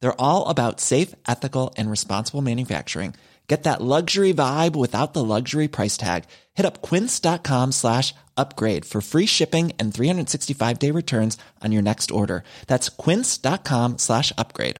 They're all about safe, ethical, and responsible manufacturing. Get that luxury vibe without the luxury price tag. Hit up quince.com slash upgrade for free shipping and 365 day returns on your next order. That's quince.com slash upgrade.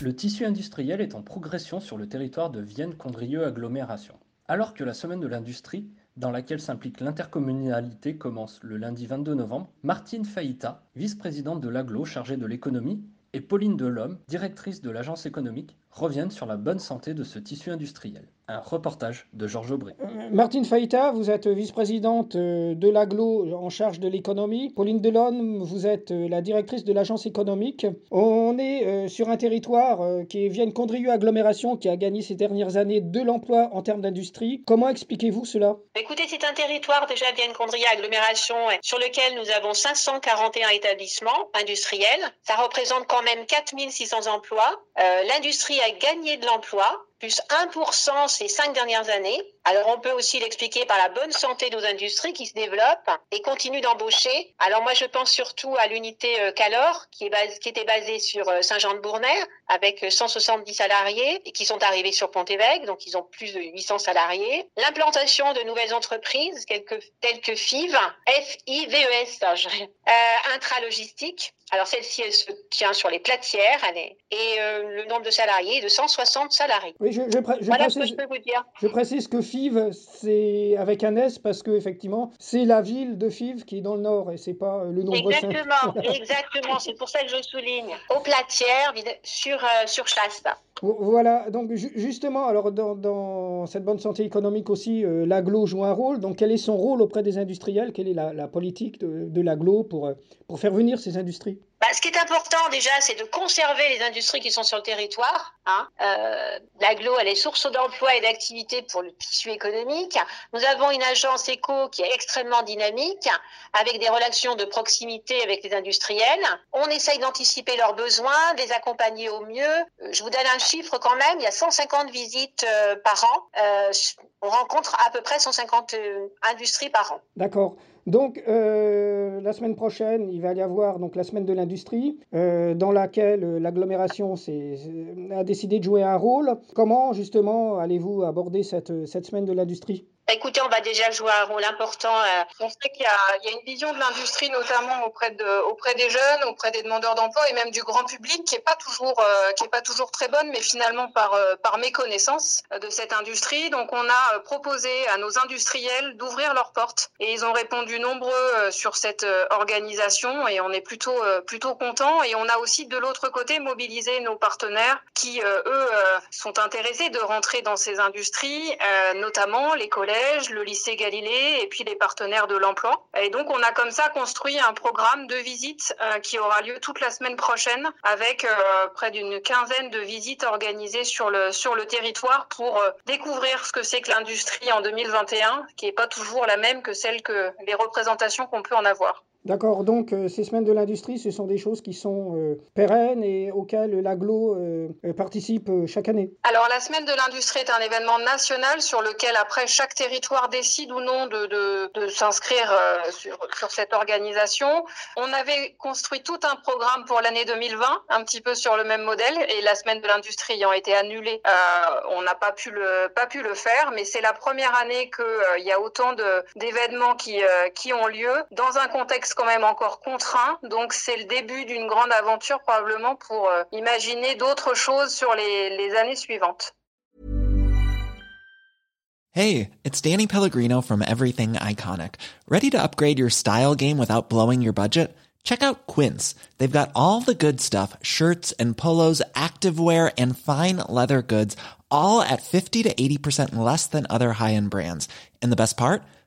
Le tissu industriel est en progression sur le territoire de Vienne-Condrieu agglomération. Alors que la semaine de l'industrie dans laquelle s'implique l'intercommunalité commence le lundi 22 novembre, Martine Faïta, vice-présidente de l'AGLO chargée de l'économie, et Pauline Delhomme, directrice de l'agence économique, reviennent sur la bonne santé de ce tissu industriel. Un reportage de Georges Aubry. Euh, Martine Faïta, vous êtes vice-présidente euh, de l'AGLO en charge de l'économie. Pauline Delhomme, vous êtes euh, la directrice de l'agence économique. On est sur un territoire qui est Vienne-Condrieu agglomération qui a gagné ces dernières années de l'emploi en termes d'industrie. Comment expliquez-vous cela? Écoutez, c'est un territoire déjà Vienne-Condrieu agglomération sur lequel nous avons 541 établissements industriels. Ça représente quand même 4600 emplois. L'industrie a gagné de l'emploi plus 1% ces cinq dernières années. Alors on peut aussi l'expliquer par la bonne santé de nos industries qui se développent et continuent d'embaucher. Alors moi je pense surtout à l'unité euh, Calor qui, est base, qui était basée sur euh, Saint-Jean-de-Bournay avec 170 salariés et qui sont arrivés sur Pont-Évêque, donc ils ont plus de 800 salariés. L'implantation de nouvelles entreprises telles que FIV, F-I-V-E-S, euh, intralogistique. Alors celle-ci, elle se tient sur les platières elle est, et le nombre de salariés est de 160 salariés. Je, je, je voilà précise, ce que je peux vous dire. Je précise que FIV, c'est avec un S parce que effectivement, c'est la ville de FIV qui est dans le nord et c'est pas le nombre Exactement, exactement. C'est pour ça que je souligne. Aux platières, sur, euh, sur. Voilà, donc justement, alors dans, dans, cette bonne santé économique aussi, euh, l'aglo joue un rôle. Donc quel est son rôle auprès des industriels? Quelle est la, la politique de, de l'aglo pour, euh, pour faire venir ces industries? Bah, ce qui est important déjà, c'est de conserver les industries qui sont sur le territoire. Hein. Euh, L'aglo, elle est source d'emploi et d'activité pour le tissu économique. Nous avons une agence éco qui est extrêmement dynamique, avec des relations de proximité avec les industriels. On essaye d'anticiper leurs besoins, de les accompagner au mieux. Je vous donne un chiffre quand même, il y a 150 visites euh, par an. Euh, on rencontre à peu près 150 euh, industries par an. D'accord. Donc, euh, la semaine prochaine, il va y avoir donc, la semaine de l'industrie, euh, dans laquelle euh, l'agglomération a décidé de jouer un rôle. Comment, justement, allez-vous aborder cette, cette semaine de l'industrie? Écoutez, on va déjà jouer un rôle important. Euh, on sait qu'il y, a une vision de l'industrie, notamment auprès, de, auprès des jeunes, auprès des demandeurs d'emploi et même du grand public, qui est pas toujours, euh, pas toujours très bonne, mais finalement par, euh, par méconnaissance de cette industrie. Donc, on a proposé à nos industriels d'ouvrir leurs portes et ils ont répondu nombreux sur cette organisation et on est plutôt, plutôt contents. Et on a aussi de l'autre côté mobilisé nos partenaires qui, eux, sont intéressés de rentrer dans ces industries, notamment les le lycée Galilée et puis les partenaires de l'emploi. Et donc on a comme ça construit un programme de visites euh, qui aura lieu toute la semaine prochaine avec euh, près d'une quinzaine de visites organisées sur le, sur le territoire pour euh, découvrir ce que c'est que l'industrie en 2021, qui n'est pas toujours la même que celle que les représentations qu'on peut en avoir. D'accord, donc euh, ces semaines de l'industrie, ce sont des choses qui sont euh, pérennes et auxquelles l'aglo euh, participe chaque année. Alors la semaine de l'industrie est un événement national sur lequel après chaque territoire décide ou non de, de, s'inscrire sur, sur, cette organisation. On avait construit tout un programme pour l'année 2020, un petit peu sur le même modèle, et la semaine de l'industrie ayant été annulée, on n'a pas pu le pas pu le faire, mais c'est la première année qu'il y a autant d'événements qui, qui ont lieu dans un contexte quand même encore contraint. Donc c'est le début d'une grande aventure probablement pour euh, imaginer d'autres choses sur les, les années suivantes. Hey, it's Danny Pellegrino from Everything Iconic. Ready to upgrade your style game without blowing your budget? Check out Quince. They've got all the good stuff, shirts and polos, activewear and fine leather goods, all at 50 to 80% less than other high-end brands. And the best part?